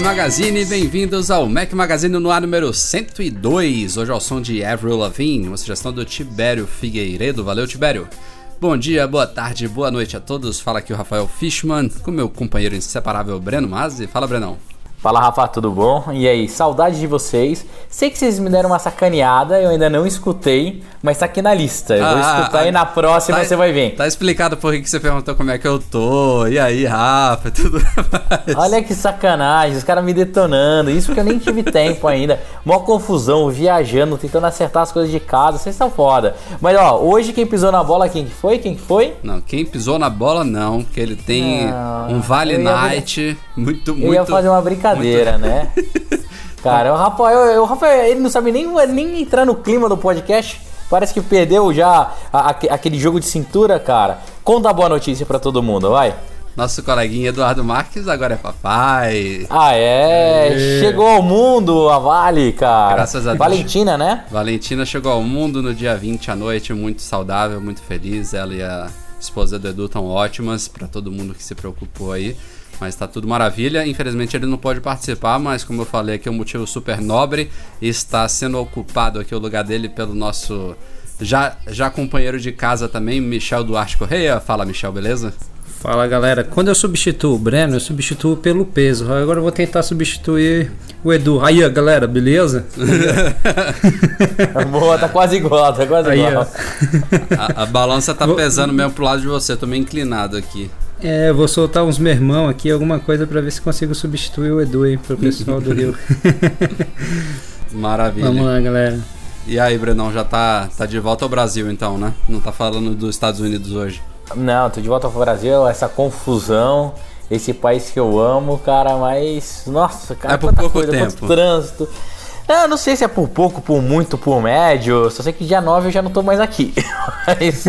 Magazine, bem-vindos ao Mac Magazine no ar número 102. Hoje ao som de Avril Lavigne, uma sugestão do Tibério Figueiredo. Valeu, Tibério. Bom dia, boa tarde, boa noite a todos. Fala aqui o Rafael Fishman com meu companheiro inseparável Breno Mazzi. Fala, Brenão. Fala Rafa, tudo bom? E aí, saudade de vocês. Sei que vocês me deram uma sacaneada, eu ainda não escutei, mas tá aqui na lista. Eu vou Ah, escutar ah, e na próxima tá- você vai ver. Tá explicado por que você perguntou como é que eu tô. E aí, Rafa, tudo mais. Olha que sacanagem, os caras me detonando. Isso que eu nem tive tempo ainda. Mó confusão, viajando, tentando acertar as coisas de casa. Vocês estão foda. Mas ó, hoje quem pisou na bola, quem que foi? Quem que foi? Não, quem pisou na bola não, que ele tem Não, um Vale ia- Night muito, muito... Eu ia fazer uma brincadeira, né? Cara, o Rafael, o Rafael, ele não sabe nem, nem entrar no clima do podcast. Parece que perdeu já a- aque- aquele jogo de cintura, cara. Conta a boa notícia pra todo mundo, vai. Nosso coleguinha Eduardo Marques agora é papai. Ah, é. Chegou ao mundo a Vale, cara. Graças a Deus. Valentina, né? Valentina chegou ao mundo no dia 20 à noite, muito saudável, muito feliz. Ela e a esposa do Edu estão ótimas, pra todo mundo que se preocupou aí. Mas tá tudo maravilha. Infelizmente ele não pode participar, mas como eu falei aqui, é um motivo super nobre. E está sendo ocupado aqui o lugar dele pelo nosso já, já companheiro de casa também, Michel Duarte Correia. Fala, Michel, beleza? Fala galera, quando eu substituo o Breno, eu substituo pelo peso. Agora eu vou tentar substituir o Edu. Aí, galera, beleza? Boa, tá quase igual, tá quase Aí, igual. A, a balança tá pesando mesmo pro lado de você, tô meio inclinado aqui. É, eu vou soltar uns mermão aqui, alguma coisa pra ver se consigo substituir o Edu aí pro pessoal do Rio. Maravilha. Vamos lá, galera. E aí, Brenão, já tá, tá de volta ao Brasil então, né? Não tá falando dos Estados Unidos hoje. Não, tô de volta pro Brasil, essa confusão, esse país que eu amo, cara, mas. Nossa, cara, É por quanta pouco coisa, quanto tempo. trânsito. Não, não sei se é por pouco, por muito, por médio. Só sei que dia 9 eu já não tô mais aqui. mas.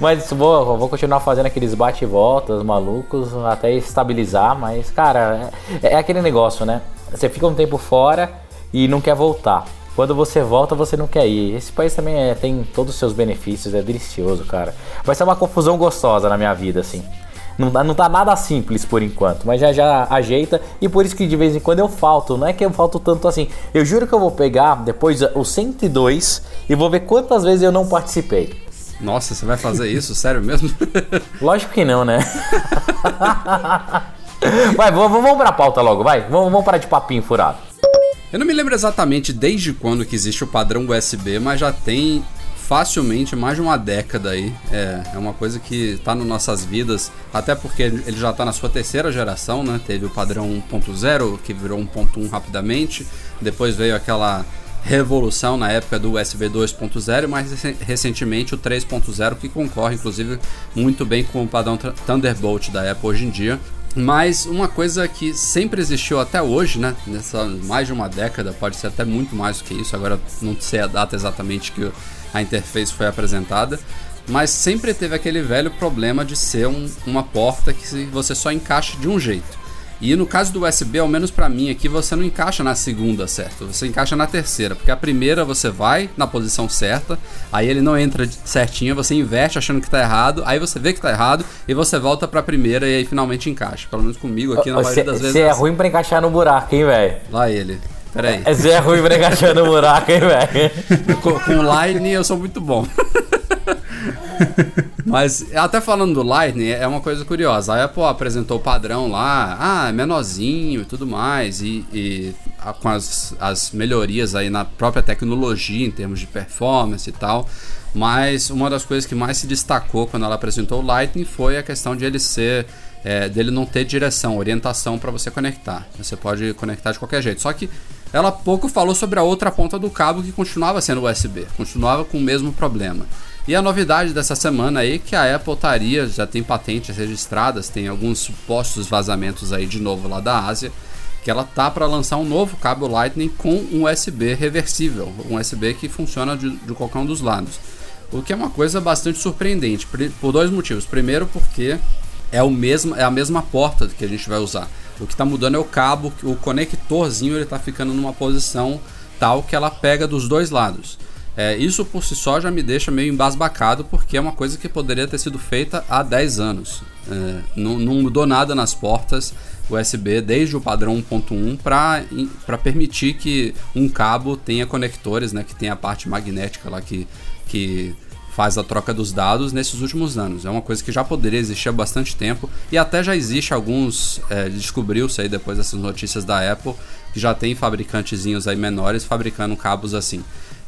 mas vou, vou continuar fazendo aqueles bate e voltas malucos até estabilizar. Mas, cara, é, é aquele negócio, né? Você fica um tempo fora e não quer voltar. Quando você volta, você não quer ir. Esse país também é- tem todos os seus benefícios, é delicioso, cara. Vai ser uma confusão gostosa na minha vida, assim. Não, tá- não tá nada simples por enquanto, mas já já ajeita. E por isso que de vez em quando eu falto. Não é que eu falto tanto assim. Eu juro que eu vou pegar depois o 102 e vou ver quantas vezes eu não participei. Nossa, você vai fazer isso? Sério mesmo? Lógico que não, né? vai, vamos, vamos pra pauta logo, vai. Vamos, vamos parar de papinho furado. Eu não me lembro exatamente desde quando que existe o padrão USB, mas já tem facilmente mais de uma década aí. É, é uma coisa que tá nas nossas vidas, até porque ele já tá na sua terceira geração, né? Teve o padrão 1.0, que virou 1.1 rapidamente. Depois veio aquela revolução na época do USB 2.0, mas recen- recentemente o 3.0, que concorre inclusive muito bem com o padrão Th- Thunderbolt da Apple hoje em dia. Mas uma coisa que sempre existiu até hoje, né? Nessa mais de uma década, pode ser até muito mais do que isso. Agora não sei a data exatamente que a interface foi apresentada, mas sempre teve aquele velho problema de ser um- uma porta que você só encaixa de um jeito. E no caso do USB, ao menos pra mim aqui, você não encaixa na segunda, certo? Você encaixa na terceira, porque a primeira você vai na posição certa, aí ele não entra certinho, você inverte achando que tá errado, aí você vê que tá errado e você volta pra primeira e aí finalmente encaixa. Pelo menos comigo aqui na maioria das vezes. Você é assim. ruim pra encaixar no buraco, hein, velho? Lá ele. Peraí. É ruim pra encaixar no buraco, hein, velho? com, com Lightning eu sou muito bom. Mas até falando do Lightning, é uma coisa curiosa. A Apple apresentou o padrão lá, ah, é menorzinho e tudo mais, e, e a- com as, as melhorias aí na própria tecnologia em termos de performance e tal. Mas uma das coisas que mais se destacou quando ela apresentou o Lightning foi a questão de ele ser é, dele não ter direção, orientação para você conectar. Você pode conectar de qualquer jeito. Só que ela pouco falou sobre a outra ponta do cabo que continuava sendo USB, continuava com o mesmo problema. E a novidade dessa semana aí é que a Apple estaria, já tem patentes registradas, tem alguns supostos vazamentos aí de novo lá da Ásia, que ela tá para lançar um novo cabo Lightning com um USB reversível, um USB que funciona de, de qualquer um dos lados. O que é uma coisa bastante surpreendente, por dois motivos. Primeiro, porque é, o mesmo, é a mesma porta que a gente vai usar. O que está mudando é o cabo, o conectorzinho ele está ficando numa posição tal que ela pega dos dois lados. É, isso por si só já me deixa meio embasbacado, porque é uma coisa que poderia ter sido feita há 10 anos. É, não, não, mudou nada nas portas USB desde o padrão 1.1 para permitir que um cabo tenha conectores, né, que tem a parte magnética lá que, que faz a troca dos dados nesses últimos anos. É uma coisa que já poderia existir há bastante tempo e até já existe alguns, é, descobriu-se aí depois dessas notícias da Apple, que já tem fabricantezinhos aí menores fabricando cabos assim.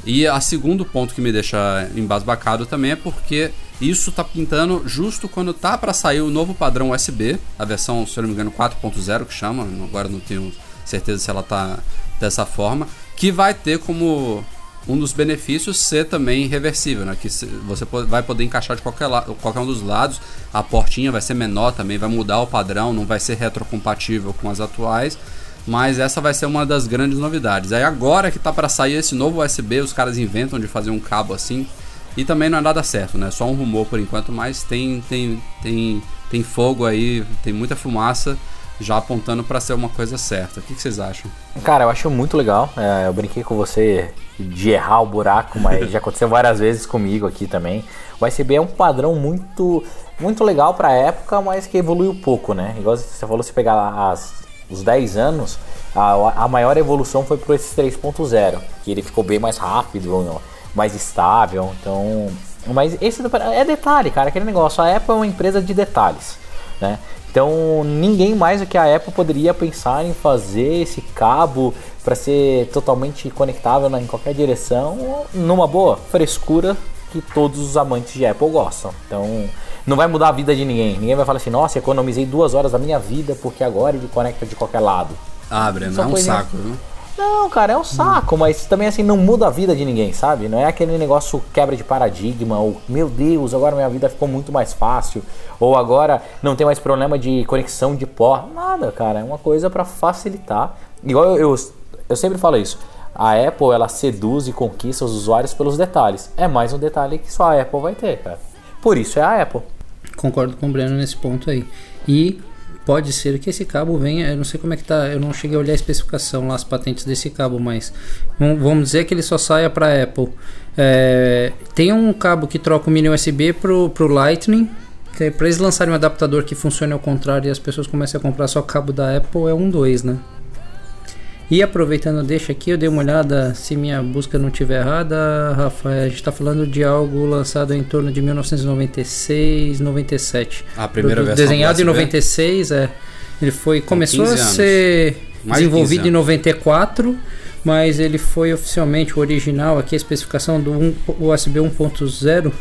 E a segundo ponto que me deixa embasbacado também é porque isso tá pintando justo quando tá para sair o novo padrão USB, a versão, se eu não me engano, 4.0 que chama, agora não tenho certeza se ela tá dessa forma, que vai ter como um dos benefícios ser também reversível, né? Que você vai poder encaixar de qualquer, qualquer um dos lados, a portinha vai ser menor também, vai mudar o padrão, não vai ser retrocompatível com as atuais mas essa vai ser uma das grandes novidades. Aí agora que tá para sair esse novo USB, os caras inventam de fazer um cabo assim. E também não é nada certo, né? Só um rumor por enquanto, mas tem tem tem tem fogo aí, tem muita fumaça já apontando para ser uma coisa certa. O que, que, vocês acham? Cara, eu acho muito legal. É, eu brinquei com você de errar o buraco, mas já aconteceu várias vezes comigo aqui também. O USB é um padrão muito muito legal para a época, mas que evoluiu pouco, né? Igual você falou, se pegar as os 10 anos, a, a maior evolução foi para esse 3.0, que ele ficou bem mais rápido, mais estável. Então, mas esse é detalhe, cara, aquele negócio. A Apple é uma empresa de detalhes, né? Então, ninguém mais do que a Apple poderia pensar em fazer esse cabo para ser totalmente conectável em qualquer direção, numa boa frescura que todos os amantes de Apple gostam. Então, não vai mudar a vida de ninguém. Ninguém vai falar assim, nossa, economizei duas horas da minha vida porque agora ele conecta de qualquer lado. Ah, Breno, é um saco, viu? Não, cara, é um saco, mas também assim não muda a vida de ninguém, sabe? Não é aquele negócio quebra de paradigma, ou meu Deus, agora minha vida ficou muito mais fácil, ou agora não tem mais problema de conexão de pó. Nada, cara, é uma coisa para facilitar. Igual eu, eu, eu sempre falo isso. A Apple ela seduz e conquista os usuários pelos detalhes. É mais um detalhe que só a Apple vai ter, cara. Por isso é a Apple. Concordo com o Breno nesse ponto aí. E pode ser que esse cabo venha, eu não sei como é que tá, eu não cheguei a olhar a especificação lá, as patentes desse cabo, mas vamos dizer que ele só saia para Apple. É, tem um cabo que troca o mini USB pro, pro Lightning, é para eles lançarem um adaptador que funcione ao contrário e as pessoas comecem a comprar só cabo da Apple, é um 2, né? E aproveitando, deixa aqui, eu dei uma olhada se minha busca não estiver errada, Rafa. A gente está falando de algo lançado em torno de 1996, 97. A primeira versão Desenhado em 96, é. Ele foi começou a ser Mais desenvolvido em 94, mas ele foi oficialmente o original aqui a especificação do um, USB 1.0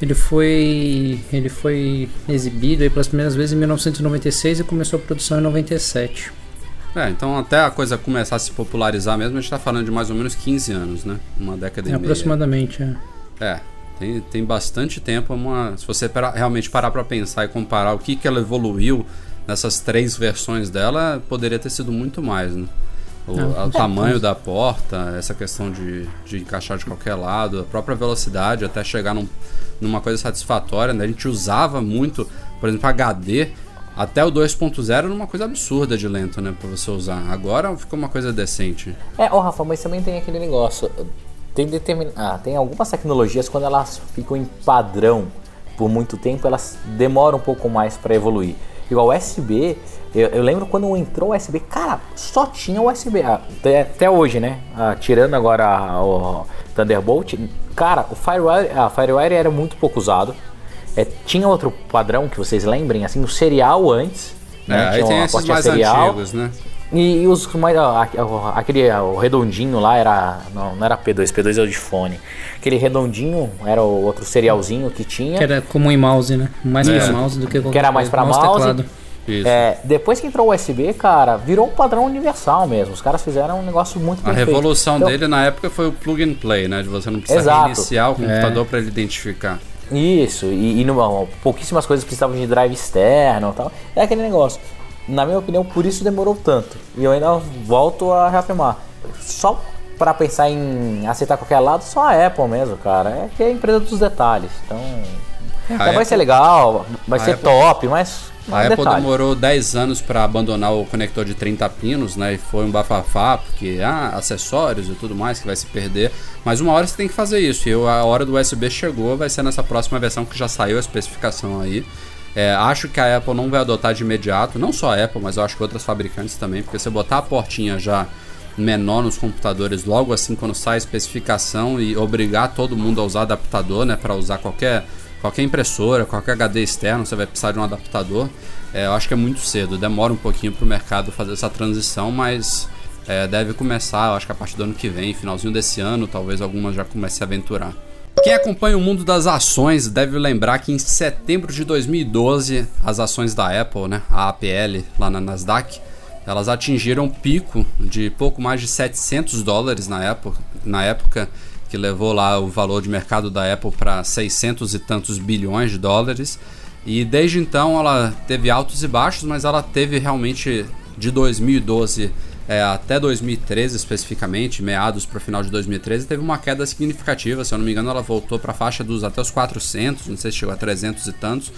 ele foi ele foi exibido pelas primeiras vezes em 1996 e começou a produção em 97. É, então até a coisa começar a se popularizar mesmo, a gente está falando de mais ou menos 15 anos, né? Uma década é, e meia. Aproximadamente, é. É, tem, tem bastante tempo. Uma, se você para, realmente parar para pensar e comparar o que, que ela evoluiu nessas três versões dela, poderia ter sido muito mais, né? O, ah, o é, tamanho da porta, essa questão de, de encaixar de qualquer lado, a própria velocidade até chegar num, numa coisa satisfatória. Né? A gente usava muito, por exemplo, HD até o 2.0 era uma coisa absurda de lento, né, pra você usar. Agora ficou uma coisa decente. É, oh, Rafa, mas também tem aquele negócio. Tem, determin... ah, tem algumas tecnologias, quando elas ficam em padrão por muito tempo, elas demoram um pouco mais para evoluir. Igual USB, eu, eu, lembro quando entrou o USB, cara, só tinha USB. Ah, até, até, hoje, né? Ah, tirando agora o Thunderbolt, cara, o FireWire, a FireWire era muito pouco usado. É, tinha outro padrão que vocês lembrem, assim, o serial antes. É, né? aí tem esses mais serial, antigos, né? E, e os mais. Aquele o redondinho lá era. Não, não era P2, P2 é o de fone. Aquele redondinho era o outro serialzinho que tinha. Que era como em mouse, né? Mais é. para mouse do que Que era mais para mouse. Teclado. Isso. É, depois que entrou o USB, cara, virou um padrão universal mesmo. Os caras fizeram um negócio muito A bem feito. revolução Então, dele na época foi o plug and play, né? De você não precisar Exato. reiniciar o computador pra ele identificar. Isso, e, e numa- pouquíssimas coisas precisavam de drive externo e tal. É aquele negócio. Na minha opinião, por isso demorou tanto. E eu ainda volto a reafirmar. Só pra pensar em aceitar qualquer lado, só a Apple mesmo, cara. É que é a empresa dos detalhes. Então. Vai Apple- ser legal, vai ser Apple- top, mas. A Apple detalhe. demorou 10 anos para abandonar o conector de 30 pinos, né? E foi um bafafá, porque ah, acessórios e tudo mais que vai se perder. Mas uma hora você tem que fazer isso. E a hora do USB chegou, vai ser nessa próxima versão que já saiu a especificação aí. É, acho que a Apple não vai adotar de imediato, não só a Apple, mas eu acho que outras fabricantes também, porque você botar a portinha já menor nos computadores logo assim quando sai a especificação e obrigar todo mundo a usar adaptador, né, para usar qualquer qualquer impressora, qualquer HD externo, você vai precisar de um adaptador. É, eu acho que é muito cedo, demora um pouquinho para o mercado fazer essa transição, mas é, deve começar, eu acho que a partir do ano que vem, finalzinho desse ano, talvez algumas já comecem a aventurar. Quem acompanha o mundo das ações deve lembrar que em setembro de 2012, as ações da Apple, né, a APL, lá na Nasdaq, elas atingiram um pico de pouco mais de 700 dólares na época, na época que levou lá o valor de mercado da Apple para 600 e tantos bilhões de dólares. E desde então ela teve altos e baixos, mas ela teve realmente de 2012 é, até 2013 especificamente, meados para o final de 2013, teve uma queda significativa. Se eu não me engano, ela voltou para a faixa dos até os 400, não sei se chegou a 300 e tantos,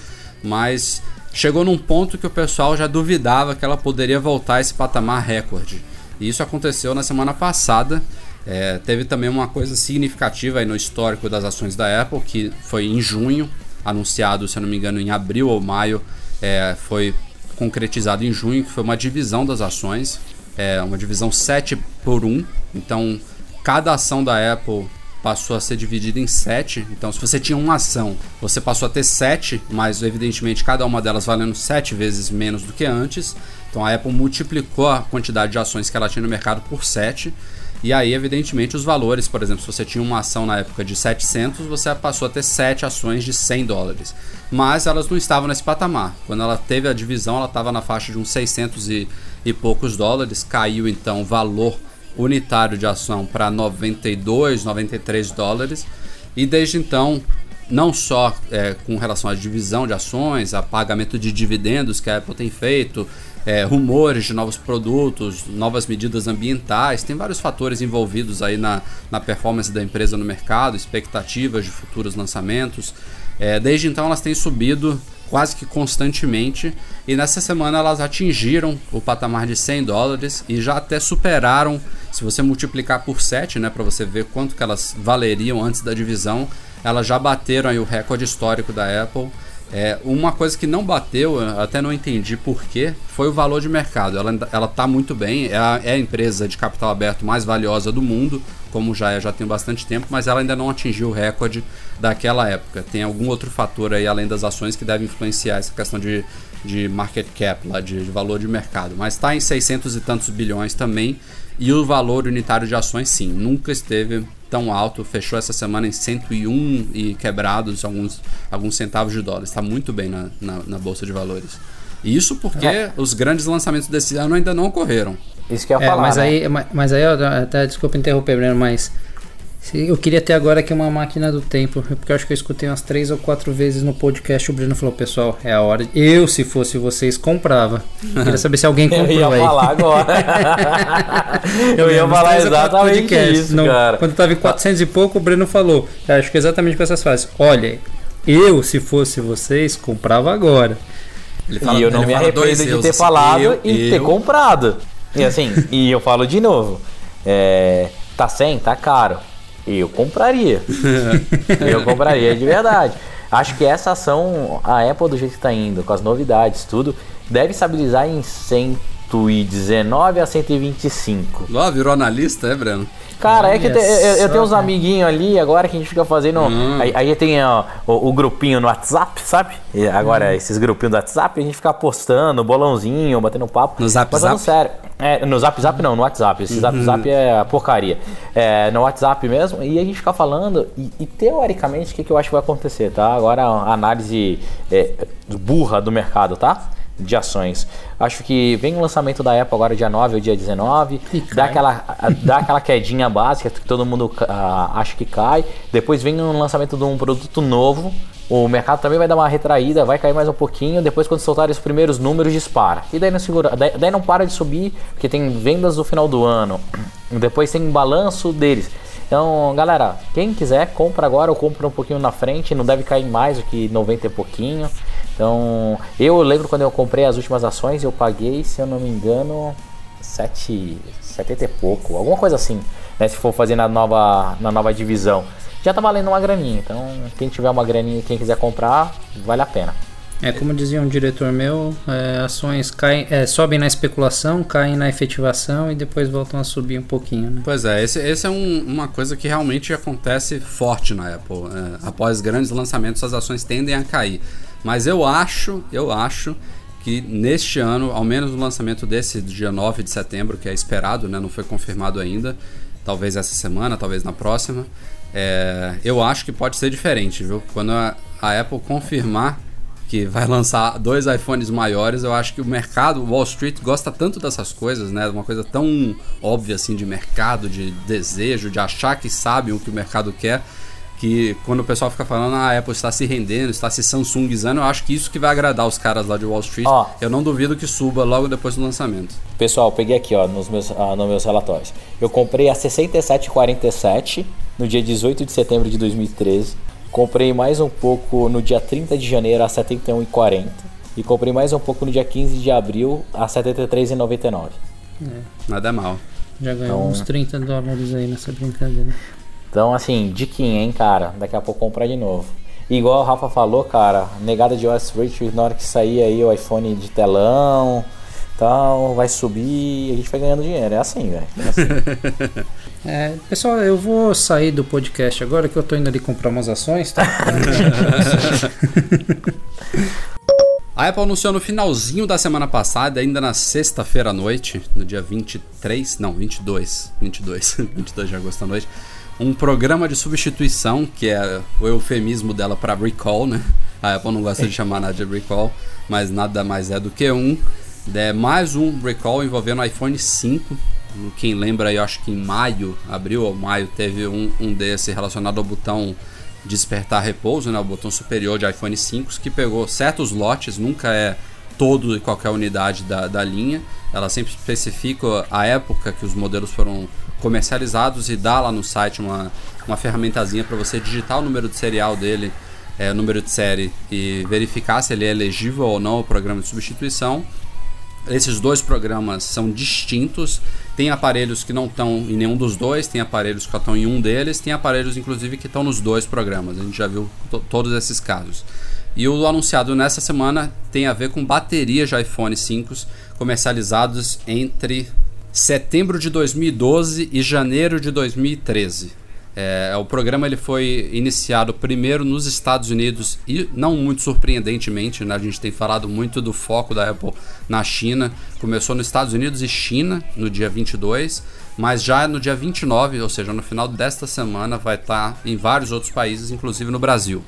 mas chegou num ponto que o pessoal já duvidava que ela poderia voltar a esse patamar recorde. E isso aconteceu na semana passada. É, teve também uma coisa significativa no histórico das ações da Apple, que foi em junho, anunciado, se eu não me engano, em abril ou maio, é, foi concretizado em junho, que foi uma divisão das ações, é, uma divisão 7 por 1. Então, cada ação da Apple passou a ser dividida em 7. Então, se você tinha uma ação, você passou a ter 7, mas evidentemente cada uma delas valendo 7 vezes menos do que antes. Então, a Apple multiplicou a quantidade de ações que ela tinha no mercado por 7. E aí, evidentemente, os valores, por exemplo, se você tinha uma ação na época de 700, você passou a ter 7 ações de 100 dólares. Mas elas não estavam nesse patamar. Quando ela teve a divisão, ela estava na faixa de uns 600 e, e poucos dólares. Caiu então o valor unitário de ação para 92, 93 dólares. E desde então, não só é, com relação à divisão de ações, a pagamento de dividendos que a Apple tem feito, é, rumores de novos produtos, novas medidas ambientais, tem vários fatores envolvidos aí na, na performance da empresa no mercado, expectativas de futuros lançamentos. É, desde então elas têm subido quase que constantemente e nessa semana elas atingiram o patamar de 100 dólares e já até superaram, se você multiplicar por 7, né, para você ver quanto que elas valeriam antes da divisão, elas já bateram aí o recorde histórico da Apple. É, uma coisa que não bateu, eu até não entendi porquê, foi o valor de mercado. Ela, ela tá muito bem, é a, é a empresa de capital aberto mais valiosa do mundo, como já é, já tem bastante tempo, mas ela ainda não atingiu o recorde daquela época. Tem algum outro fator aí, além das ações, que deve influenciar essa questão de, de market cap, lá, de, de valor de mercado. Mas está em 600 e tantos bilhões também, e o valor unitário de ações, sim, nunca esteve tão alto, fechou essa semana em 101 e quebrados alguns, alguns centavos de dólar. Está muito bem na, na, na Bolsa de Valores. E Isso porque É. os grandes lançamentos desse ano ainda não ocorreram. Isso que eu ia É, falar. mas né? aí, ma- mas aí, até desculpa interromper, Breno, mas eu queria ter agora aqui uma máquina do tempo, porque eu acho que eu escutei umas três ou quatro vezes no podcast o Breno falou, pessoal, é a hora. de- Eu, se fosse vocês, comprava. Queria saber se alguém Eu comprou ia aí. falar agora. eu ia falar exatamente podcasts. isso, Não, cara. Quando tava em 400 e pouco, o Breno falou. Eu acho que exatamente com essas frases. Olha, eu, se fosse vocês, comprava agora. Ele e eu não ele me fala arrependo de ter assim, falado eu- e ter eu- comprado. E assim, e eu falo de novo. É, tá 100, tá caro. Eu compraria. eu compraria de verdade. Acho que essa ação, a Apple do jeito que tá indo, com as novidades, tudo, deve estabilizar em 119 a 125. Ó, virou analista, é, Breno? Cara, é que Olha te- eu, eu tenho uns amiguinhos ali agora que a gente fica fazendo. Hum. Aí, aí tem ó, o, o grupinho no WhatsApp, sabe? E agora Hum. esses grupinhos do WhatsApp, a gente fica postando, bolãozinho, batendo papo. No Zap Mas Zap? Uhum. sério. É, no Zap Zap não, no WhatsApp. Esse Zap Zap é porcaria. É, no WhatsApp mesmo. E a gente fica falando. E, e teoricamente, o que, que eu acho que vai acontecer, tá? Agora a análise é, burra do mercado, tá? De ações. Acho que vem o lançamento da Apple agora dia 9 ou dia 19, E dá aquela, dá aquela quedinha básica que todo mundo ah, acha que cai. Depois vem um lançamento de um produto novo. O mercado também vai dar uma retraída, vai cair mais um pouquinho. Depois, quando soltarem os primeiros números, dispara. E daí não segura, daí, daí não para de subir, porque tem vendas no final do ano. Depois tem balanço deles. Então, galera, quem quiser, compra agora ou compra um pouquinho na frente. Não deve cair mais do que 90 e pouquinho. Então, eu lembro quando eu comprei as últimas ações, eu paguei, se eu não me engano, 7, 70 e pouco, alguma coisa assim, né? Se for fazer na nova, na nova divisão. Já tá valendo uma graninha, então quem tiver uma graninha e quem quiser comprar, vale a pena. É como dizia um diretor meu, é, ações caem, é, sobem na especulação, caem na efetivação e depois voltam a subir um pouquinho, né? Pois é, esse, esse é um- uma coisa que realmente acontece forte na Apple. É, após grandes lançamentos, as ações tendem a cair. Mas eu acho, eu acho que neste ano, ao menos no lançamento desse dia 9 de setembro, que é esperado, né, não foi confirmado ainda, talvez essa semana, talvez na próxima, é, eu acho que pode ser diferente, viu? Quando a, a Apple confirmar que vai lançar dois iPhones maiores, eu acho que o mercado, Wall Street, gosta tanto dessas coisas, né? Uma coisa tão óbvia assim de mercado, de desejo, de achar que sabem o que o mercado quer, que quando o pessoal fica falando, ah, a Apple está se rendendo, está se Samsungizando, eu acho que isso que vai agradar os caras lá de Wall Street. Ó. Eu não duvido que suba logo depois do lançamento. Pessoal, peguei aqui ó, nos, meus, ah, nos meus relatórios. Eu comprei a 67,47 no dia 18 de setembro de 2013. Comprei mais um pouco no dia 30 de janeiro a 71,40. E comprei mais um pouco no dia 15 de abril a 73,99. Nada é mal. Já ganhou Então- uns 30 dólares aí nessa brincadeira. Então, assim, diquinha, hein, cara? Daqui a pouco comprar de novo. E igual o Rafa falou, cara, negada de Wall Street, na hora que sair aí o iPhone de telão, tal, vai subir e a gente vai ganhando dinheiro. É assim, velho. É assim. É, pessoal, eu vou sair do podcast agora que eu tô indo ali comprar umas ações, tá? A Apple anunciou no finalzinho da semana passada, ainda na sexta-feira à noite, no dia 23, não, 22, 22, 22 de agosto à noite, um programa de substituição, que é o eufemismo dela para recall, né? A Apple não gosta de chamar nada de recall, mas nada mais é do que um. É mais um recall envolvendo o iPhone 5. Quem lembra eu acho que em maio, abril ou maio, teve um, um desse relacionado ao botão despertar repouso, né, o botão superior de iPhone 5, que pegou certos lotes, nunca é todo e qualquer unidade da, da linha. Ela sempre especifica a época que os modelos foram comercializados e dá lá no site uma, uma ferramentazinha para você digitar o número de serial dele, é, o número de série e verificar se ele é elegível ou não ao programa de substituição. Esses dois programas são distintos. Tem aparelhos que não estão em nenhum dos dois, tem aparelhos que estão em um deles, tem aparelhos inclusive que estão nos dois programas. A gente já viu to- todos esses casos. E o anunciado nessa semana tem a ver com baterias de iPhone 5 comercializados entre setembro de 2012 e janeiro de 2013. É, o programa ele foi iniciado primeiro nos Estados Unidos e não muito surpreendentemente, né, a gente tem falado muito do foco da Apple na China. Começou nos Estados Unidos e China no dia 22, mas já no dia 29, ou seja, no final desta semana, vai estar em vários outros países, inclusive no Brasil.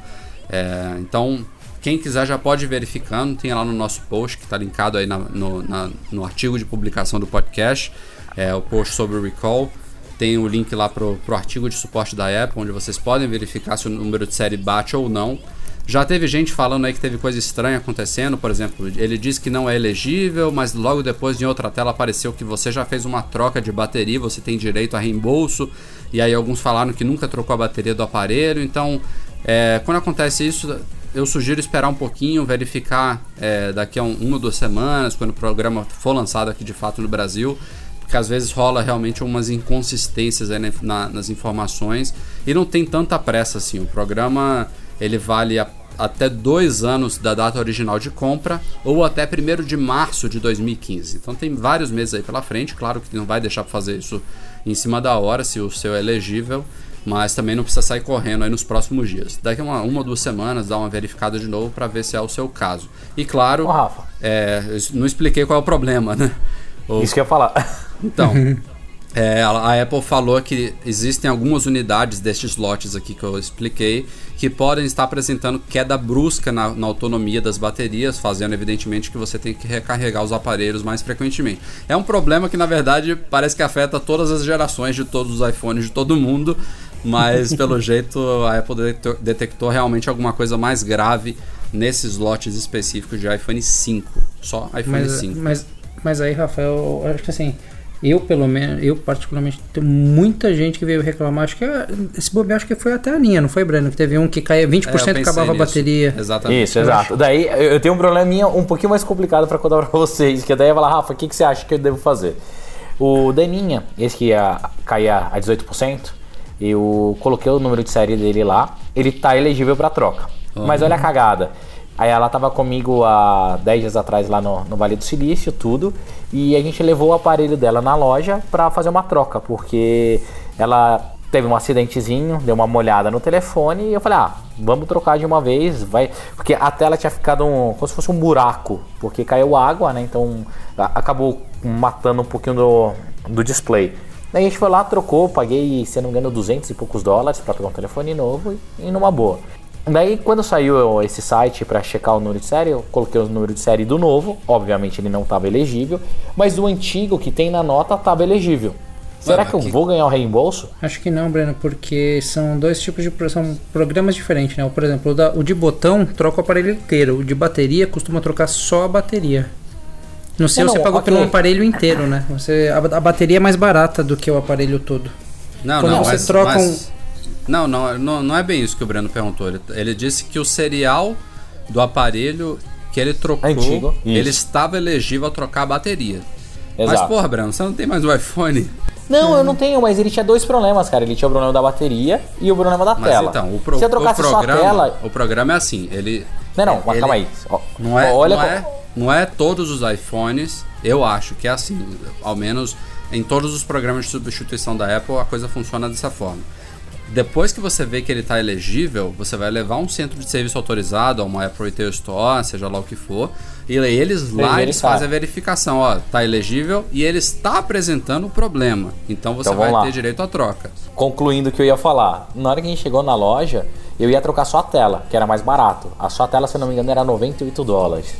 É, então, quem quiser já pode ir verificando, tem lá no nosso post que está linkado aí na- no, na- no artigo de publicação do podcast, é, o post sobre o recall. Tem o link lá pro, pro artigo de suporte da Apple, onde vocês podem verificar se o número de série bate ou não. Já teve gente falando aí que teve coisa estranha acontecendo, por exemplo, ele diz que não é elegível, mas logo depois em outra tela apareceu que você já fez uma troca de bateria, você tem direito a reembolso, e aí alguns falaram que nunca trocou a bateria do aparelho, então é, quando acontece isso, eu sugiro esperar um pouquinho, verificar é, daqui a um, uma ou duas semanas, quando o programa for lançado aqui de fato no Brasil, porque às vezes rola realmente umas inconsistências aí na- na- nas informações e não tem tanta pressa assim. O programa ele vale a- até dois anos da data original de compra ou até 1 de março de 2015. Então tem vários meses aí pela frente. Claro que não vai deixar para fazer isso em cima da hora se o seu é elegível, mas também não precisa sair correndo aí nos próximos dias. Daqui a uma, uma ou duas semanas dá uma verificada de novo para ver se é o seu caso. E claro, Rafa. é, não expliquei qual é o problema, né? O- Isso que eu ia falar. então, É, a a Apple falou que existem algumas unidades destes lotes aqui que eu expliquei que podem estar apresentando queda brusca na, na autonomia das baterias, fazendo evidentemente que você tem que recarregar os aparelhos mais frequentemente. É um problema que na verdade parece que afeta todas as gerações de todos os iPhones de todo mundo, mas pelo jeito a Apple detectou, realmente alguma coisa mais grave nesses lotes específicos de iPhone 5. Só iPhone Mas, 5. mas, mas aí, Rafael, eu acho que assim, eu pelo menos, eu particularmente, tem muita gente que veio reclamar. Acho que ah, esse bobear acho que foi até a linha, não foi, Breno? Que teve um que caía 20% É, acabava a nisso. bateria. Exatamente. Isso, exato. Daí eu tenho um probleminha um pouquinho mais complicado pra contar pra vocês, que daí eu falar, Rafa, o que, que você acha que eu devo fazer? O Deninha, esse que ia cair a a 18%, eu coloquei o número de série dele lá, ele tá elegível pra troca. Mas olha a cagada. Aí ela tava comigo há 10 dias atrás lá no, no Vale do Silício, tudo, e a gente levou o aparelho dela na loja pra fazer uma troca, porque ela teve um acidentezinho, deu uma molhada no telefone e eu falei, ah, vamos trocar de uma vez, vai, porque a tela tinha ficado um, como se fosse um buraco, porque caiu água, né? Então acabou matando um pouquinho do, do display. Daí a gente foi lá, trocou, paguei, se não me engano, 200 e poucos dólares pra pegar um telefone novo e, e numa boa. Daí quando saiu esse site pra checar o número de série, eu coloquei o número de série do novo, obviamente ele não estava elegível, mas do antigo que tem na nota estava elegível. Será Ué, que eu que- vou ganhar o reembolso? Acho que não, Breno, porque são dois tipos de são programas diferentes, né? Por exemplo, o, da- o de botão troca o aparelho inteiro, o de bateria costuma trocar só a bateria. No seu Não, você pagou pelo aparelho inteiro, né? Você, a, a bateria é mais barata do que o aparelho todo. Não, Quando não, você mas, troca mas- Não, não, não, não é bem isso que o Breno perguntou. Ele, ele disse que o serial do aparelho que ele trocou, Antigo, isso. ele estava elegível a trocar a bateria. Mas, Exato. porra, Breno, você não tem mais um iPhone? Não, eu não tenho, mas ele tinha dois problemas, cara. Ele tinha o problema da bateria e o problema da Mas tela. então, o, pro, Se eu o trocasse só a programa, tela. o programa é assim, ele... Não, não, mas ele- calma aí. Não é, olha não, é, não é todos os iPhones, eu acho que é assim. Ao menos em todos os programas de substituição da Apple, a coisa funciona dessa forma. Depois que você vê que ele está elegível, você vai levar um centro de serviço autorizado, a uma Apple Retail Store, seja lá o que for, e eles lá eles fazem a verificação, ó, tá elegível e ele está apresentando o problema. Então você Então, vai vamos ter lá. direito à troca. Concluindo o que eu ia falar. Na hora que a gente chegou na loja, eu ia trocar só a tela, que era mais barato. A só a tela, se eu não me engano, era 98 dólares.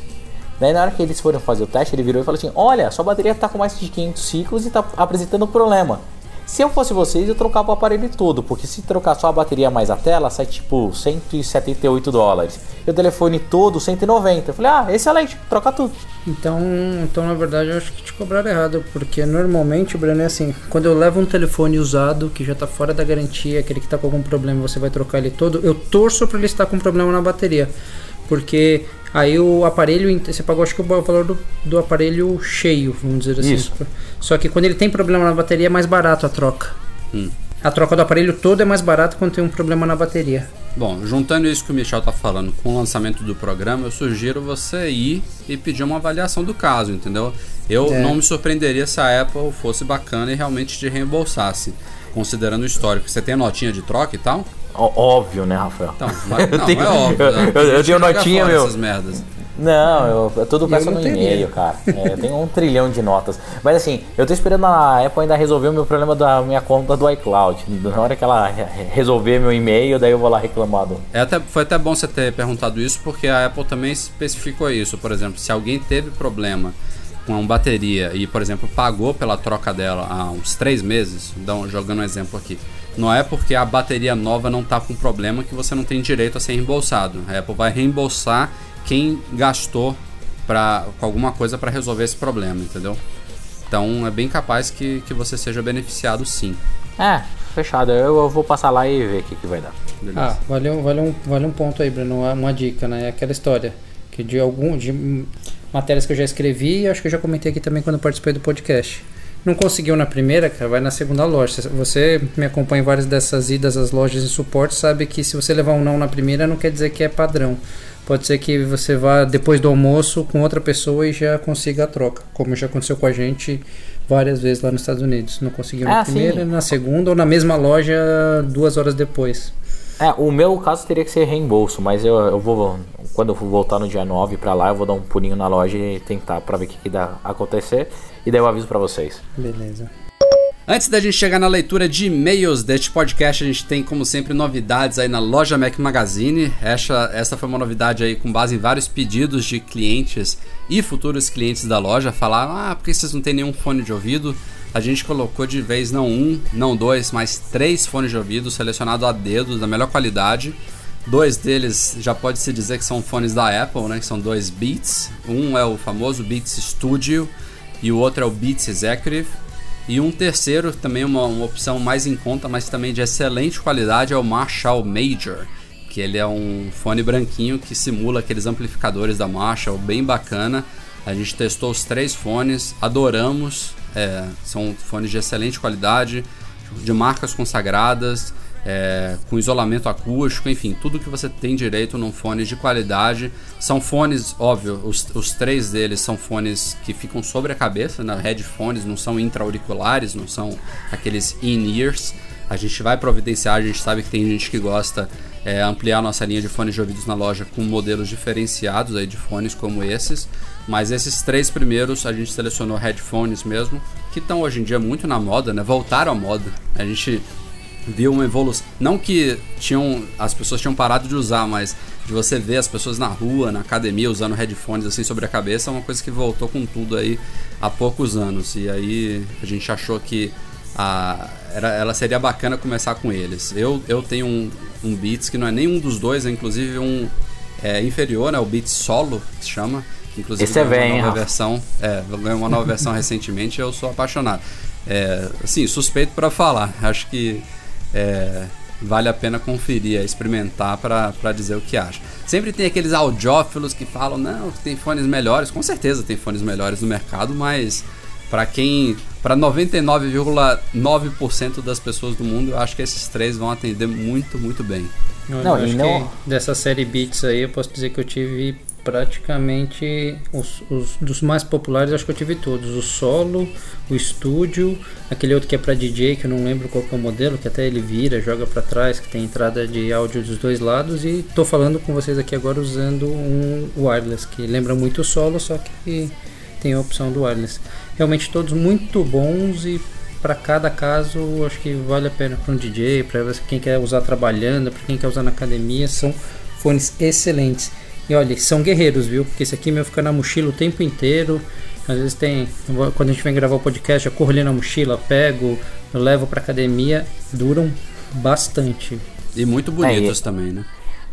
Daí na hora que eles foram fazer o teste, ele virou e falou assim: Olha, sua bateria tá com mais de 500 ciclos e tá apresentando problema. Se eu fosse vocês, eu trocava o aparelho todo, porque se trocar só a bateria mais a tela, sai tipo 178 dólares. E o telefone todo, 190. Eu falei, ah, excelente, troca tudo. Então, então, na verdade, eu acho que te cobraram errado, porque normalmente, Breno, é assim, quando eu levo um telefone usado, que já tá fora da garantia, aquele que tá com algum problema, você vai trocar ele todo, eu torço para ele estar com problema na bateria. Porque aí o aparelho, você pagou acho que o valor do, do aparelho cheio, vamos dizer assim. Isso. Só que quando ele tem problema na bateria, é mais barato a troca. A troca do aparelho todo é mais barato quando tem um problema na bateria. Bom, juntando isso que o Michel tá falando com o lançamento do programa, eu sugiro você ir e pedir uma avaliação do caso, entendeu? Eu É. não me surpreenderia se a Apple fosse bacana e realmente te reembolsasse, considerando o histórico. Você tem notinha de troca e tal? Óbvio, né, Rafael? Então, não, Eu não, tenho- é óbvio. eu- né? eu- eu gente tenho notinha, meu. Essas merdas. Não, eu, eu tudo não no e-mail, cara. É, eu tenho um trilhão de notas. Mas assim, eu tô esperando a Apple ainda resolver o meu problema da minha conta do iCloud. Na hora que ela re- resolver meu e-mail, daí eu vou lá reclamar do. É até, foi até bom você ter perguntado isso, porque a Apple também especificou isso. Por exemplo, se alguém teve problema com a bateria e, por exemplo, pagou pela troca dela há uns três meses, então, jogando um exemplo aqui, não é porque a bateria nova não está com problema que você não tem direito a ser reembolsado. A Apple vai reembolsar quem gastou pra, com alguma coisa para resolver esse problema, entendeu? Então é bem capaz que, que você seja beneficiado sim. É, fechado. Eu, eu vou passar lá e ver o que, que vai dar. Beleza? Ah, vale, um- vale, um, vale um ponto aí, Bruno, uma, dica, né? É aquela história que de algum de matérias que eu já escrevi e acho que eu já comentei aqui também quando participei do podcast. Não conseguiu na primeira, cara, vai na segunda loja. Você me acompanha em várias dessas idas às lojas de suporte, sabe que se você levar um não na primeira, não quer dizer que é padrão. Pode ser que você vá depois do almoço com outra pessoa e já consiga a troca, como já aconteceu com a gente várias vezes lá nos Estados Unidos. Não conseguiu na Ah, sim. primeira, na segunda ou na mesma loja duas horas depois. É, o meu caso teria que ser reembolso, mas eu, eu vou. Quando eu voltar no dia 9 pra lá, eu vou dar um pulinho na loja e tentar pra ver o que, que dá acontecer. E daí eu aviso pra vocês. Beleza. Antes da gente chegar na leitura de e-mails deste podcast, a gente tem, como sempre, novidades aí na loja Mac Magazine. Essa, essa foi uma novidade aí com base em vários pedidos de clientes e futuros clientes da loja. Falaram, ah, por que vocês não têm nenhum fone de ouvido? A gente colocou de vez não um, não dois, mas três fones de ouvido selecionados a dedo, da melhor qualidade. Dois deles já pode se dizer que são fones da Apple, né? Que são dois Beats. Um é o famoso Beats Studio e o outro é o Beats Executive. E um terceiro, também uma, uma opção mais em conta, mas também de excelente qualidade, é o Marshall Major, que ele é um fone branquinho que simula aqueles amplificadores da Marshall, bem bacana. A gente testou os três fones, adoramos, é, são fones de excelente qualidade, de marcas consagradas, é, com isolamento acústico, enfim, tudo que você tem direito num fone de qualidade. São fones, óbvio, os, os três deles são fones que ficam sobre a cabeça, né? headphones, não são intra-auriculares, não são aqueles in-ears. A gente vai providenciar, a gente sabe que tem gente que gosta é, ampliar nossa linha de fones de ouvidos na loja com modelos diferenciados aí de fones como esses. Mas esses três primeiros a gente selecionou headphones mesmo, que estão hoje em dia muito na moda, né? Voltaram à moda. A gente viu uma evolução. Não que tinham as pessoas tinham parado de usar, mas de você ver as pessoas na rua, na academia, usando headphones assim sobre a cabeça, é uma coisa que voltou com tudo aí há poucos anos. E aí a gente achou que a, era, ela seria bacana começar com eles. Eu, eu tenho um, um Beats que não é nenhum dos dois, é inclusive um é, inferior, né? O Beats Solo, que se chama. Inclusive, Esse é bem, uma nova Rafa. versão. É, ganhou uma nova versão recentemente eu sou apaixonado. É, assim, suspeito para falar. Acho que é, vale a pena conferir, é, experimentar para dizer o que acha. Sempre tem aqueles audiófilos que falam, não, tem fones melhores. Com certeza tem fones melhores no mercado, mas para quem, para 99,9% das pessoas do mundo, eu acho que esses três vão atender muito, muito bem. Eu Não, acho e não- que dessa série Beats aí, eu posso dizer que eu tive praticamente os, os dos mais populares, acho que eu tive todos. O solo, o estúdio, aquele outro que é pra DJ, que eu não lembro qual é o modelo, que até ele vira, joga pra trás, que tem entrada de áudio dos dois lados. E tô falando com vocês aqui agora usando um wireless, que lembra muito o solo, só que tem a opção do wireless. Realmente todos muito bons e para cada caso acho que vale a pena para um DJ, para quem quer usar trabalhando, para quem quer usar na academia, são fones excelentes. E olha, são guerreiros, viu? Porque esse aqui meu fica na mochila o tempo inteiro. Às vezes tem, quando a gente vem gravar o podcast, eu corro ali na mochila, pego, eu levo para academia, duram bastante. E muito bonitos É, e- também, né?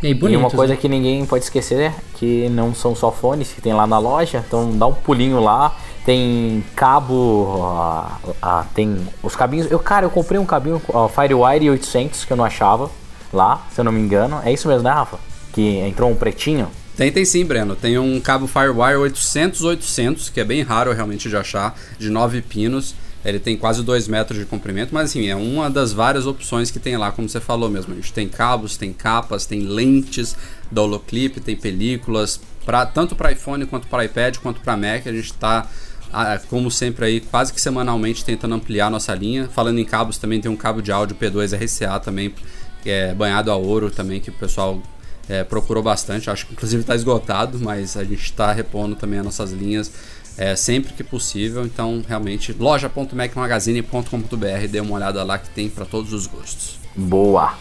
E, aí, E bonitos, uma coisa né? que ninguém pode esquecer é que não são só fones que tem lá na loja, então dá um pulinho lá. Tem cabo, ah, ah, tem os cabinhos. Eu, cara, eu comprei um cabinho ah, Firewire 800 que eu não achava lá, se eu não me engano. É isso mesmo, né, Rafa? Que entrou um pretinho. Tem, tem sim, Breno. Tem um cabo Firewire 800-800, que é bem raro realmente de achar, de 9 pinos. Ele tem quase 2 metros de comprimento, mas assim, é uma das várias opções que tem lá, como você falou mesmo. A gente tem cabos, tem capas, tem lentes da Holoclip, tem películas, pra, tanto para iPhone quanto para iPad, quanto para Mac. A gente está, como sempre, aí quase que semanalmente tentando ampliar nossa linha. Falando em cabos, também tem um cabo de áudio P2 RCA também, que é banhado a ouro também, que o pessoal é, procurou bastante, acho que inclusive está esgotado, mas a gente está repondo também as nossas linhas é, sempre que possível. Então, realmente, loja.macmagazine.com.br, dê uma olhada lá que tem para todos os gostos. Boa.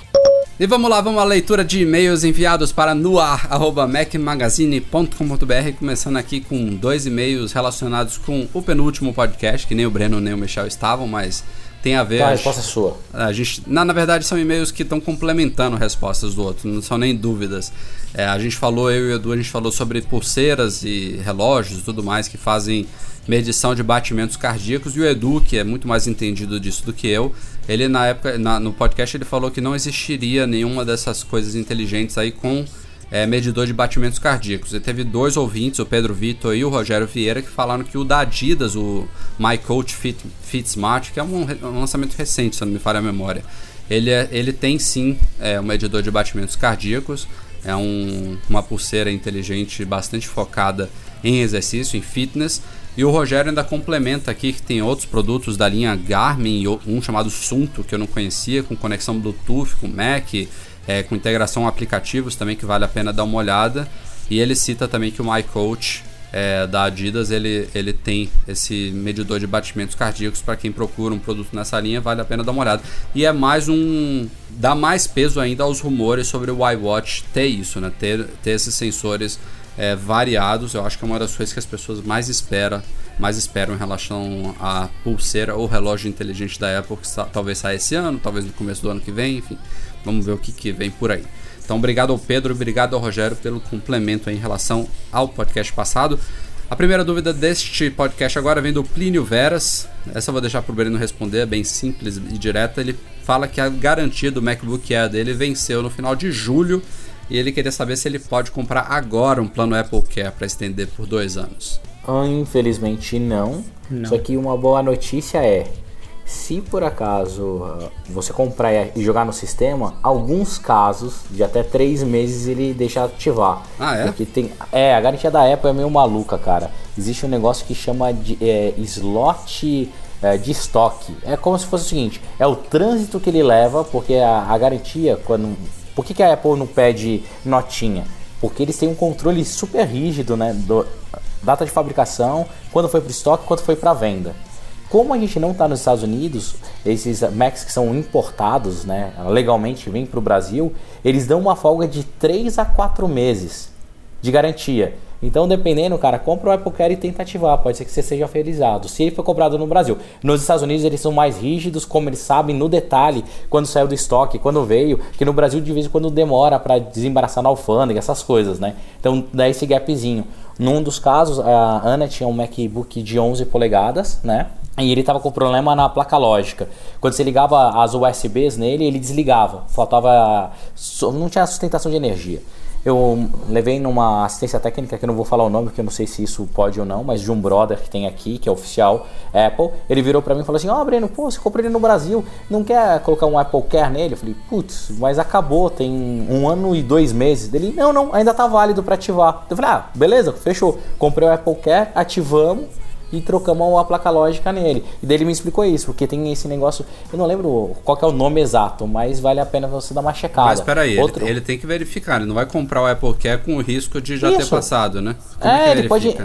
E vamos lá, vamos à leitura de e-mails enviados para noar.macmagazine.com.br, começando aqui com dois e-mails relacionados com o penúltimo podcast, que nem o Breno nem o Michel estavam, mas tem a ver. Então, a resposta é sua. a gente, na, na verdade, são e-mails que estão complementando respostas do outro, não são nem dúvidas. É, a gente falou, eu e o Edu, a gente falou sobre pulseiras e relógios e tudo mais que fazem medição de batimentos cardíacos. E o Edu, que é muito mais entendido disso do que eu, ele na época, na- no podcast, ele falou que não existiria nenhuma dessas coisas inteligentes aí com é, medidor de batimentos cardíacos. E teve dois ouvintes, o Pedro Vitor e o Rogério Vieira, que falaram que o da Adidas, o My Coach Fit, Fit Smart, que é um, um lançamento recente, se não me falha a memória, ele, é- ele tem sim é, um medidor de batimentos cardíacos, é um- uma pulseira inteligente bastante focada em exercício, em fitness. E o Rogério ainda complementa aqui que tem outros produtos da linha Garmin, um chamado Sunto, que eu não conhecia, com conexão Bluetooth, com Mac, é, com integração a aplicativos também, que vale a pena dar uma olhada. E ele cita também que o MyCoach é, da Adidas, ele, ele tem esse medidor de batimentos cardíacos para quem procura um produto nessa linha, vale a pena dar uma olhada. E é mais um. dá mais peso ainda aos rumores sobre o iWatch ter isso, né? Ter, ter esses sensores é, variados. Eu acho que é uma das coisas que as pessoas mais esperam, mais esperam em relação à pulseira ou relógio inteligente da Apple, que talvez saia esse ano, talvez no começo do ano que vem, enfim. Vamos ver o que, que vem por aí. Então, obrigado ao Pedro, obrigado ao Rogério pelo complemento em relação ao podcast passado. A primeira dúvida deste podcast agora vem do Plínio Veras. Essa eu vou deixar para o Breno responder, é bem simples e direta. Ele fala que a garantia do MacBook Air dele venceu no final de julho e ele queria saber se ele pode comprar agora um plano Apple Care para estender por dois anos. Infelizmente não. não. Só que uma boa notícia é se por acaso ah, você comprar e jogar no sistema, alguns casos de até três meses ele deixa ativar. Ah, é? Porque tem, é, a garantia da Apple é meio maluca, cara. Existe um negócio que chama de é, slot é, de estoque. É como se fosse o seguinte: é o trânsito que ele leva, porque a, a garantia, quando. Por que, que a Apple não pede notinha? Porque eles têm um controle super rígido, né? Do, data de fabricação, quando foi para estoque, quando foi para venda. Como a gente não está nos Estados Unidos, esses Macs que são importados, né, legalmente vêm para o Brasil, eles dão uma folga de 3 a 4 meses de garantia. Então, dependendo, cara, compra o Apple Care e tenta ativar. Pode ser que você seja felizado. Se ele for comprado no Brasil. Nos Estados Unidos, eles são mais rígidos, como eles sabem no detalhe, quando saiu do estoque, quando veio. Que no Brasil, de vez em quando, demora para desembaraçar na alfândega, essas coisas, né? Então, dá esse gapzinho. Num dos casos, a Ana tinha um MacBook de 11 polegadas, né? E ele estava com problema na placa lógica. Quando você ligava as USBs nele, ele desligava. Faltava. Não tinha sustentação de energia. Eu levei numa assistência técnica, que eu não vou falar o nome, porque eu não sei se isso pode ou não, mas de um brother que tem aqui, que é oficial Apple. Ele virou para mim e falou assim: Ó, oh, Breno, pô, você comprou ele no Brasil, não quer colocar um Apple Care nele? Eu falei: Putz, mas acabou, tem um ano e dois meses. Ele: Não, não, ainda tá válido para ativar. Eu falei: Ah, beleza, fechou. Comprei o Apple Care, ativamos e trocamos a placa lógica nele. E daí ele me explicou isso, porque tem esse negócio, eu não lembro qual é o nome exato, mas vale a pena você dar uma checada. Mas espera aí, Outro... ele, ele, tem que verificar, ele não vai comprar o Apple Care com o risco de já isso. ter passado, né? Como é, é ele pode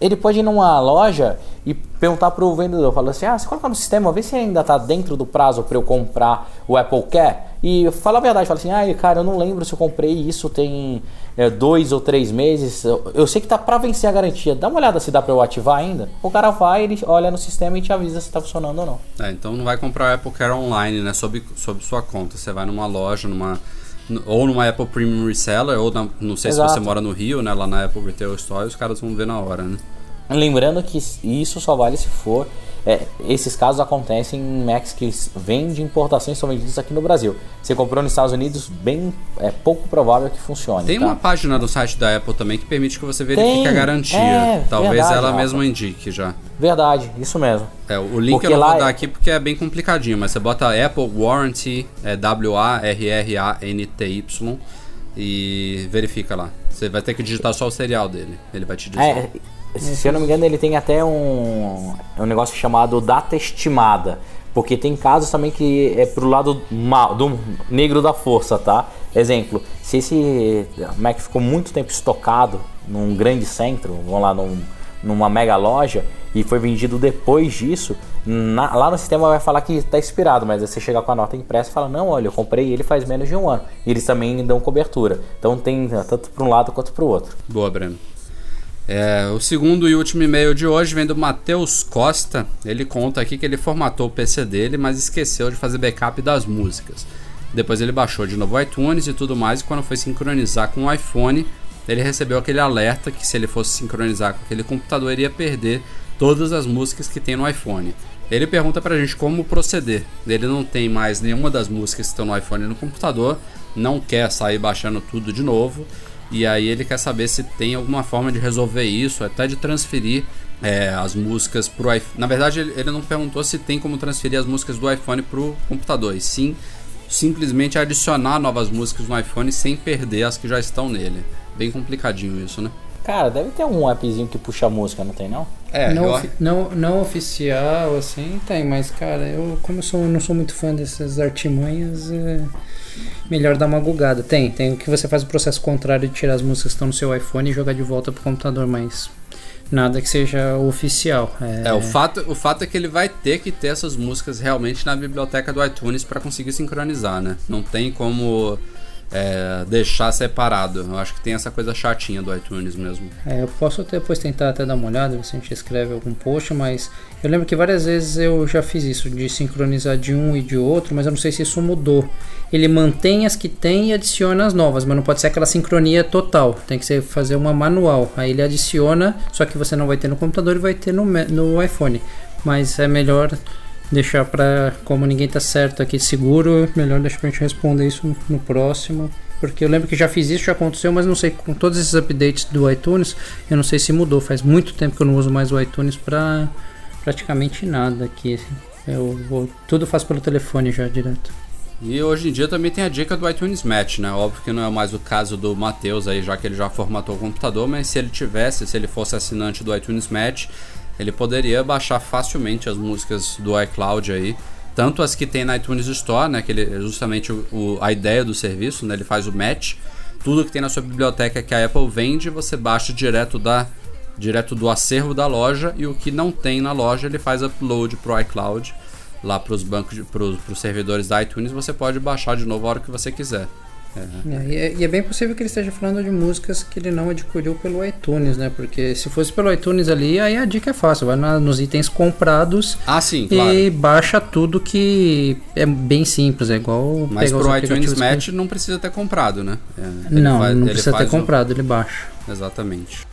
ele pode ir numa loja e perguntar para o vendedor, falar assim, ah, você coloca no sistema, vê se ainda está dentro do prazo para eu comprar o Apple Care. E fala a verdade, fala assim, ah, cara, eu não lembro se eu comprei isso tem é, dois ou três meses. Eu, sei que tá para vencer a garantia. Dá uma olhada se dá para eu ativar ainda. O cara vai, ele olha no sistema e te avisa se está funcionando ou não. É, então não vai comprar o Apple Care online, né, sob, sob sua conta. Você vai numa loja, numa ou numa Apple Premium Reseller, ou na, não sei Exato. se você mora no Rio, né? Lá na Apple Retail Store, os caras vão ver na hora, né? Lembrando que isso só vale se for. É, esses casos acontecem em Macs que vêm de importações são vendidos aqui no Brasil. Você comprou nos Estados Unidos, bem é pouco provável que funcione. Tem tá? uma página do site da Apple também que permite que você verifique Tem, a garantia. É, Talvez verdade, ela mesma indique já. Verdade, isso mesmo. É, o link porque eu não vou dar é... aqui porque é bem complicadinho, mas você bota Apple Warranty, é W-A-R-R-A-N-T-Y e verifica lá. Você vai ter que digitar só o serial dele. Ele vai te dizer. É, se eu não me engano, ele tem até um, um negócio chamado data estimada. Porque tem casos também que é pro lado mal, do negro da força, tá? Exemplo, se esse Mac ficou muito tempo estocado num grande centro, vamos lá, num, numa mega loja, e foi vendido depois disso, na, lá no sistema vai falar que está expirado, mas aí você chegar com a nota impressa e fala, não, olha, eu comprei ele faz menos de um ano. E eles também dão cobertura. Então tem tanto para um lado quanto para o outro. Boa, Breno. É, o segundo e último e-mail de hoje vem do Matheus Costa. Ele conta aqui que ele formatou o PC dele, mas esqueceu de fazer backup das músicas. Depois ele baixou de novo o iTunes e tudo mais, e quando foi sincronizar com o iPhone, ele recebeu aquele alerta que se ele fosse sincronizar com aquele computador, iria perder todas as músicas que tem no iPhone. Ele pergunta pra gente como proceder. Ele não tem mais nenhuma das músicas que estão no iPhone no computador, não quer sair baixando tudo de novo e aí ele quer saber se tem alguma forma de resolver isso, até de transferir é, as músicas para o iPhone. Na verdade, ele não perguntou se tem como transferir as músicas do iPhone para o computador, e sim simplesmente adicionar novas músicas no iPhone sem perder as que já estão nele. Bem complicadinho isso, né? Cara, deve ter um appzinho que puxa a música, não tem não? É, não, eu... não, não oficial, assim, tem, mas cara, eu como eu sou, não sou muito fã dessas artimanhas, é melhor dar uma gugada. Tem, tem que você faz o processo contrário de tirar as músicas que estão no seu iPhone e jogar de volta pro computador, mas nada que seja oficial. É, o, fato, o fato é que ele vai ter que ter essas músicas realmente na biblioteca do iTunes para conseguir sincronizar, né? Não tem como é, deixar separado. Eu acho que tem essa coisa chatinha do iTunes mesmo. É, eu posso depois tentar até dar uma olhada, ver se a gente escreve algum post, mas eu lembro que várias vezes eu já fiz isso, de sincronizar de um e de outro, mas eu não sei se isso mudou. Ele mantém as que tem e adiciona as novas, mas não pode ser aquela sincronia total. Tem que ser fazer uma manual. Aí ele adiciona, só que você não vai ter no computador e vai ter no, no iPhone. Mas é melhor deixar para como ninguém tá certo aqui seguro, melhor deixar pra gente responder isso no, próximo. Porque eu lembro que já fiz isso, já aconteceu, mas não sei, com todos esses updates do iTunes, eu não sei se mudou. Faz muito tempo que eu não uso mais o iTunes pra praticamente nada aqui. Eu tudo faço pelo telefone já direto. E hoje em dia também tem a dica do iTunes Match, né? Óbvio que não é mais o caso do Matheus aí, já que ele já formatou o computador, mas se ele tivesse, se ele fosse assinante do iTunes Match, ele poderia baixar facilmente as músicas do iCloud aí, tanto as que tem na iTunes Store, né, que ele justamente o, o, a ideia do serviço, né, ele faz o match, tudo que tem na sua biblioteca que a Apple vende, você baixa direto da direto do acervo da loja e o que não tem na loja ele faz upload pro iCloud lá para os bancos, para os servidores da iTunes, você pode baixar de novo a hora que você quiser. É. É, e, é, e, é, bem possível que ele esteja falando de músicas que ele não adquiriu pelo iTunes, né? Porque se fosse pelo iTunes ali, aí a dica é fácil. Vai na, nos itens comprados ah, sim, claro. e baixa tudo que é bem simples. É igual. Mas pro iTunes Match que... não precisa ter comprado, né? É, não, faz, não precisa ter comprado, ele baixa. Exatamente.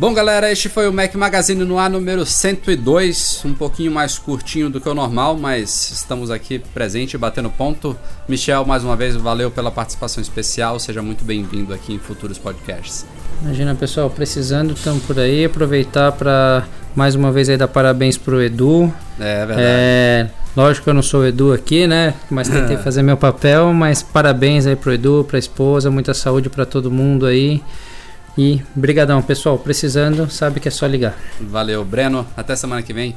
Bom, galera, este foi o Mac Magazine no ar número 102, um pouquinho mais curtinho do que o normal, mas estamos aqui presente batendo ponto. Michel, mais uma vez, valeu pela participação especial, seja muito bem-vindo aqui em futuros podcasts. Imagina, pessoal, precisando, estamos por aí, aproveitar para mais uma vez aí dar parabéns pro Edu. É, verdade. É, lógico que eu não sou o Edu aqui, né? Mas tentei fazer meu papel, mas parabéns aí pro Edu, pra esposa, muita saúde para todo mundo aí. E brigadão, pessoal. Precisando, sabe que é só ligar. Valeu, Breno. Até semana que vem.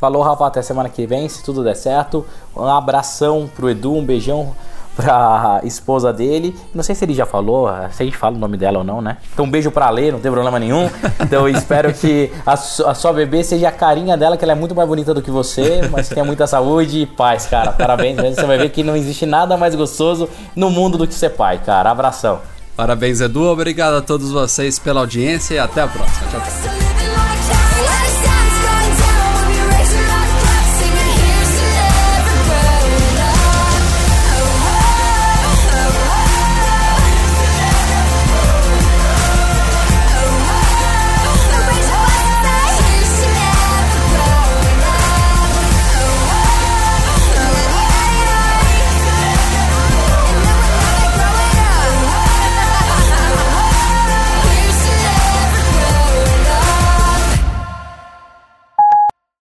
Falou, Rafa. Até semana que vem, se tudo der certo. Um abração pro Edu, um beijão pra esposa dele. Não sei se ele já falou, se a gente fala o nome dela ou não, né? Então um beijo pra ler, não tem problema nenhum. Então eu espero que a, a, sua bebê seja a carinha dela, que ela é muito mais bonita do que você, mas tenha muita saúde e paz, cara. Parabéns mesmo. Você vai ver que não existe nada mais gostoso no mundo do que ser pai, cara. Abração. Parabéns, Edu. Obrigado a todos vocês pela audiência e até a próxima. Tchau, tchau.